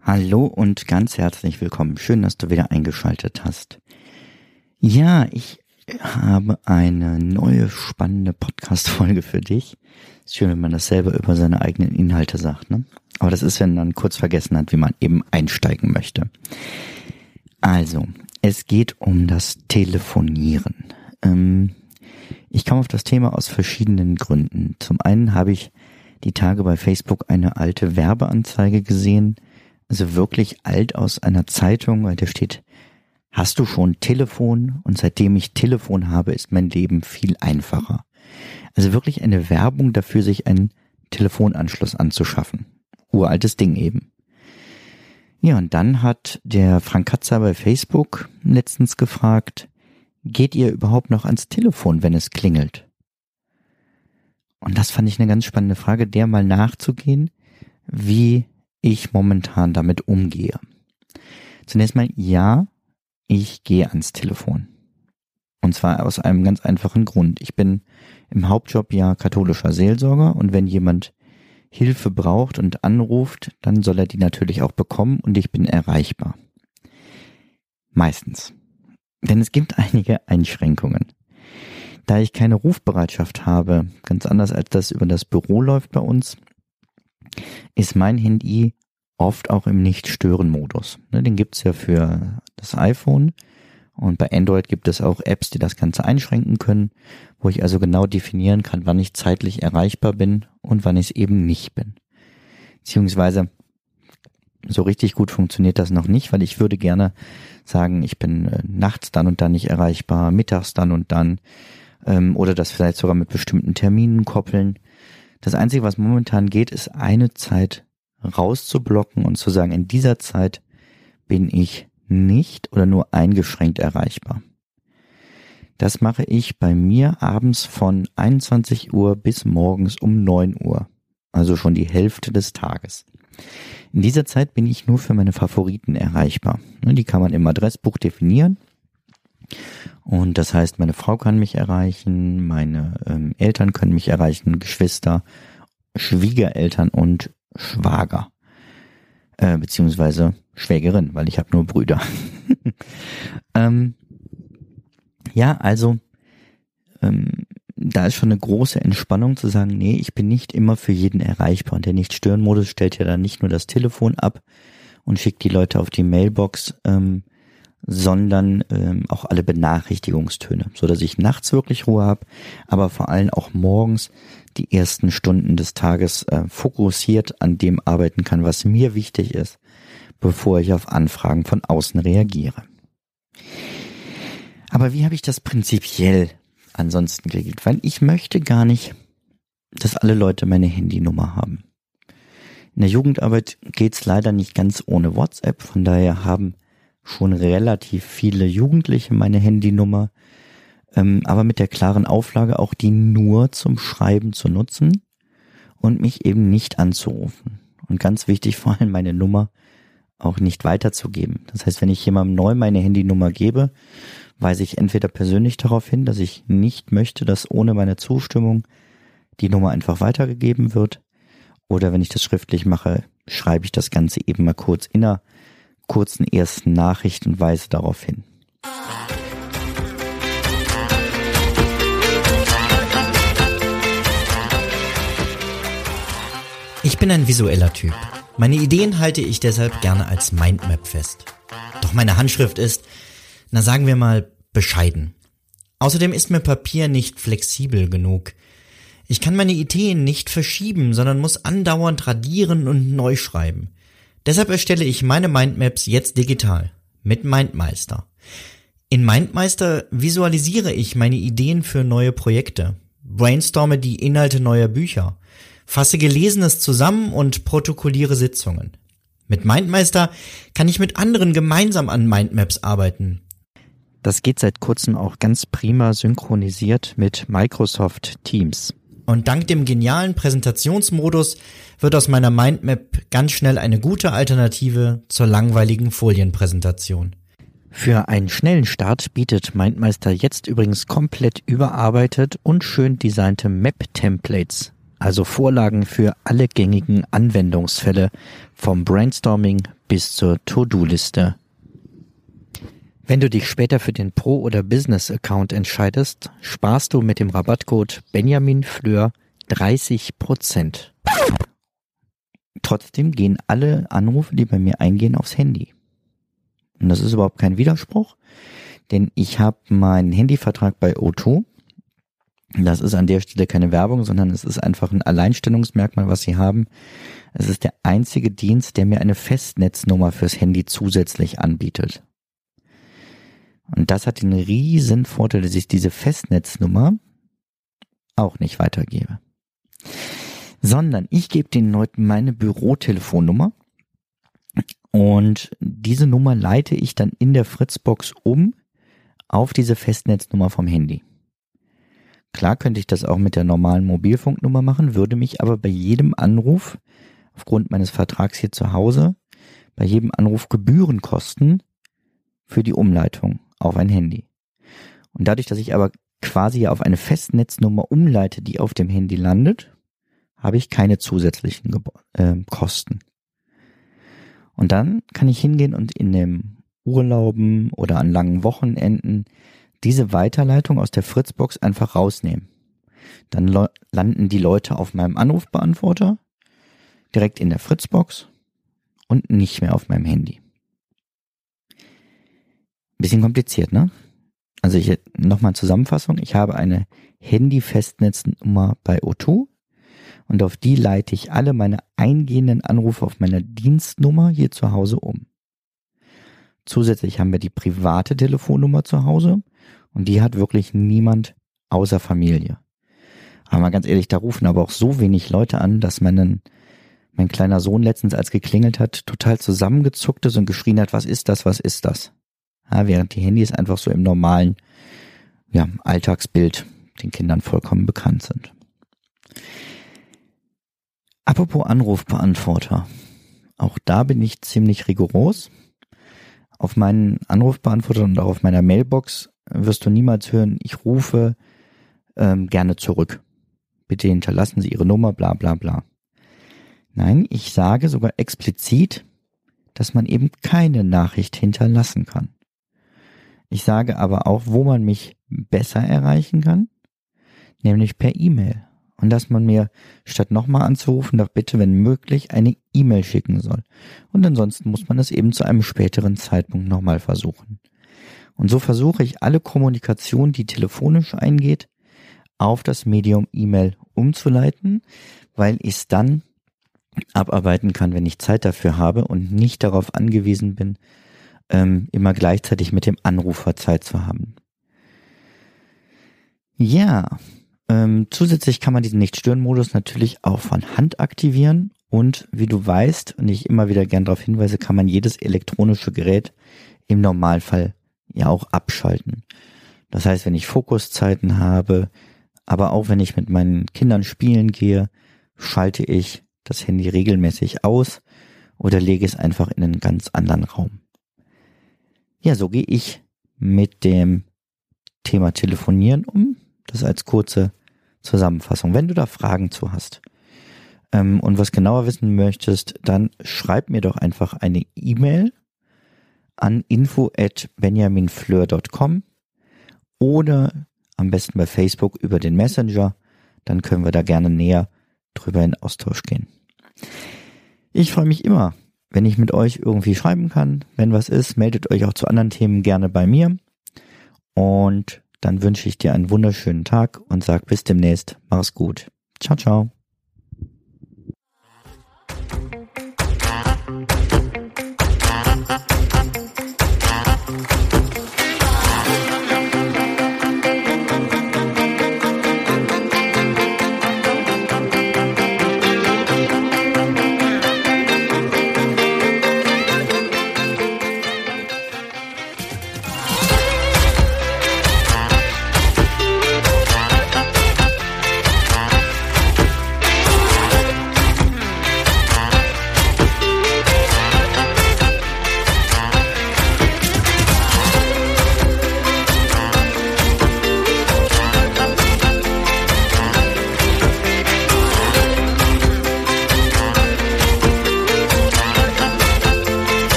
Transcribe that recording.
Hallo und ganz herzlich willkommen. Schön, dass du wieder eingeschaltet hast. Ja, ich habe eine neue spannende Podcast-Folge für dich. Ist schön, wenn man das selber über seine eigenen Inhalte sagt, ne? Aber das ist, wenn man kurz vergessen hat, wie man eben einsteigen möchte. Also, es geht um das Telefonieren. Ähm, ich komme auf das Thema aus verschiedenen Gründen. Zum einen habe ich die Tage bei Facebook eine alte Werbeanzeige gesehen, also wirklich alt aus einer Zeitung, weil da steht, hast du schon Telefon? Und seitdem ich Telefon habe, ist mein Leben viel einfacher. Also wirklich eine Werbung dafür, sich einen Telefonanschluss anzuschaffen. Uraltes Ding eben. Ja, und dann hat der Frank Katzer bei Facebook letztens gefragt, geht ihr überhaupt noch ans Telefon, wenn es klingelt? Und das fand ich eine ganz spannende Frage, der mal nachzugehen, wie ich momentan damit umgehe. Zunächst mal, ja, ich gehe ans Telefon. Und zwar aus einem ganz einfachen Grund. Ich bin im Hauptjob ja katholischer Seelsorger und wenn jemand Hilfe braucht und anruft, dann soll er die natürlich auch bekommen und ich bin erreichbar. Meistens. Denn es gibt einige Einschränkungen. Da ich keine Rufbereitschaft habe, ganz anders als das über das Büro läuft bei uns, ist mein Handy oft auch im Nicht-Stören-Modus. Ne, den gibt's ja für das iPhone und bei Android gibt es auch Apps, die das Ganze einschränken können, wo ich also genau definieren kann, wann ich zeitlich erreichbar bin und wann ich es eben nicht bin. Beziehungsweise so richtig gut funktioniert das noch nicht, weil ich würde gerne sagen, ich bin äh, nachts dann und dann nicht erreichbar, mittags dann und dann ähm, oder das vielleicht sogar mit bestimmten Terminen koppeln. Das Einzige, was momentan geht, ist eine Zeit rauszublocken und zu sagen, in dieser Zeit bin ich nicht oder nur eingeschränkt erreichbar. Das mache ich bei mir abends von 21 Uhr bis morgens um 9 Uhr, also schon die Hälfte des Tages. In dieser Zeit bin ich nur für meine Favoriten erreichbar. Die kann man im Adressbuch definieren. Und das heißt, meine Frau kann mich erreichen, meine ähm, Eltern können mich erreichen, Geschwister, Schwiegereltern und Schwager. Äh, beziehungsweise Schwägerin, weil ich habe nur Brüder. ähm, ja, also ähm, da ist schon eine große Entspannung zu sagen, nee, ich bin nicht immer für jeden erreichbar. Und der Nicht-Stören-Modus stellt ja dann nicht nur das Telefon ab und schickt die Leute auf die Mailbox, ähm, sondern ähm, auch alle Benachrichtigungstöne, so dass ich nachts wirklich Ruhe habe, aber vor allem auch morgens die ersten Stunden des Tages äh, fokussiert an dem arbeiten kann, was mir wichtig ist, bevor ich auf Anfragen von außen reagiere. Aber wie habe ich das prinzipiell ansonsten geregelt? Weil ich möchte gar nicht, dass alle Leute meine Handynummer haben. In der Jugendarbeit geht's leider nicht ganz ohne WhatsApp, von daher haben schon relativ viele Jugendliche meine Handynummer ähm, aber mit der klaren Auflage auch die nur zum Schreiben zu nutzen und mich eben nicht anzurufen. Und ganz wichtig vor allem meine Nummer auch nicht weiterzugeben. Das heißt, wenn ich jemandem neu meine Handynummer gebe, weise ich entweder persönlich darauf hin, dass ich nicht möchte, dass ohne meine Zustimmung die Nummer einfach weitergegeben wird. Oder wenn ich das schriftlich mache, schreibe ich das Ganze eben mal kurz in einer kurzen ersten Nachricht und weise darauf hin. Ich bin ein visueller Typ. Meine Ideen halte ich deshalb gerne als Mindmap fest. Doch meine Handschrift ist, na sagen wir mal, bescheiden. Außerdem ist mir Papier nicht flexibel genug. Ich kann meine Ideen nicht verschieben, sondern muss andauernd radieren und neu schreiben. Deshalb erstelle ich meine Mindmaps jetzt digital mit Mindmeister. In Mindmeister visualisiere ich meine Ideen für neue Projekte, brainstorme die Inhalte neuer Bücher, fasse Gelesenes zusammen und protokolliere Sitzungen. Mit Mindmeister kann ich mit anderen gemeinsam an Mindmaps arbeiten. Das geht seit kurzem auch ganz prima synchronisiert mit Microsoft Teams. Und dank dem genialen Präsentationsmodus wird aus meiner Mindmap ganz schnell eine gute Alternative zur langweiligen Folienpräsentation. Für einen schnellen Start bietet Mindmeister jetzt übrigens komplett überarbeitet und schön designte Map-Templates, also Vorlagen für alle gängigen Anwendungsfälle vom Brainstorming bis zur To-Do-Liste. Wenn du dich später für den Pro- oder Business-Account entscheidest, sparst du mit dem Rabattcode Benjamin Fleur 30 Prozent. Trotzdem gehen alle Anrufe, die bei mir eingehen, aufs Handy. Und das ist überhaupt kein Widerspruch, denn ich habe meinen Handyvertrag bei O2. Das ist an der Stelle keine Werbung, sondern es ist einfach ein Alleinstellungsmerkmal, was sie haben. Es ist der einzige Dienst, der mir eine Festnetznummer fürs Handy zusätzlich anbietet. Und das hat den riesen Vorteil, dass ich diese Festnetznummer auch nicht weitergebe. Sondern ich gebe den Leuten meine Bürotelefonnummer und diese Nummer leite ich dann in der Fritzbox um auf diese Festnetznummer vom Handy. Klar könnte ich das auch mit der normalen Mobilfunknummer machen, würde mich aber bei jedem Anruf, aufgrund meines Vertrags hier zu Hause, bei jedem Anruf Gebühren kosten für die Umleitung auf ein Handy. Und dadurch, dass ich aber quasi auf eine Festnetznummer umleite, die auf dem Handy landet, habe ich keine zusätzlichen Ge äh, Kosten. Und dann kann ich hingehen und in dem Urlauben oder an langen Wochenenden diese Weiterleitung aus der Fritzbox einfach rausnehmen. Dann landen die Leute auf meinem Anrufbeantworter direkt in der Fritzbox und nicht mehr auf meinem Handy. Bisschen kompliziert, ne? Also ich nochmal Zusammenfassung. Ich habe eine Handy-Festnetznummer bei O2 und auf die leite ich alle meine eingehenden Anrufe auf meiner Dienstnummer hier zu Hause um. Zusätzlich haben wir die private Telefonnummer zu Hause und die hat wirklich niemand außer Familie. Aber mal ganz ehrlich, da rufen aber auch so wenig Leute an, dass mein, mein kleiner Sohn letztens, als geklingelt hat, total zusammengezuckt ist und geschrien hat, was ist das, was ist das? Ja, während die Handys einfach so im normalen ja, Alltagsbild den Kindern vollkommen bekannt sind. Apropos Anrufbeantworter. Auch da bin ich ziemlich rigoros. Auf meinen Anrufbeantworter und auch auf meiner Mailbox wirst du niemals hören, ich rufe ähm, gerne zurück. Bitte hinterlassen Sie Ihre Nummer, bla bla bla. Nein, ich sage sogar explizit, dass man eben keine Nachricht hinterlassen kann. Ich sage aber auch, wo man mich besser erreichen kann, nämlich per E-Mail und dass man mir statt nochmal anzurufen doch bitte, wenn möglich, eine E-Mail schicken soll. Und ansonsten muss man es eben zu einem späteren Zeitpunkt nochmal versuchen. Und so versuche ich alle Kommunikation, die telefonisch eingeht, auf das Medium E-Mail umzuleiten, weil ich es dann abarbeiten kann, wenn ich Zeit dafür habe und nicht darauf angewiesen bin, ähm, immer gleichzeitig mit dem Anrufer Zeit zu haben. Ja, ähm, zusätzlich kann man diesen Nicht-Stören-Modus natürlich auch von Hand aktivieren und wie du weißt und ich immer wieder gern darauf hinweise, kann man jedes elektronische Gerät im Normalfall ja auch abschalten. Das heißt, wenn ich Fokuszeiten habe, aber auch wenn ich mit meinen Kindern spielen gehe, schalte ich das Handy regelmäßig aus oder lege es einfach in einen ganz anderen Raum. Ja, so gehe ich mit dem Thema Telefonieren um. Das als kurze Zusammenfassung. Wenn du da Fragen zu hast ähm, und was genauer wissen möchtest, dann schreib mir doch einfach eine E-Mail an info at benjaminfleur.com oder am besten bei Facebook über den Messenger. Dann können wir da gerne näher drüber in Austausch gehen. Ich freue mich immer, wenn ich mit euch irgendwie schreiben kann. Wenn was ist, meldet euch auch zu anderen Themen gerne bei mir. Und dann wünsche ich dir einen wunderschönen Tag und sag bis demnächst. Mach's gut. Ciao, ciao.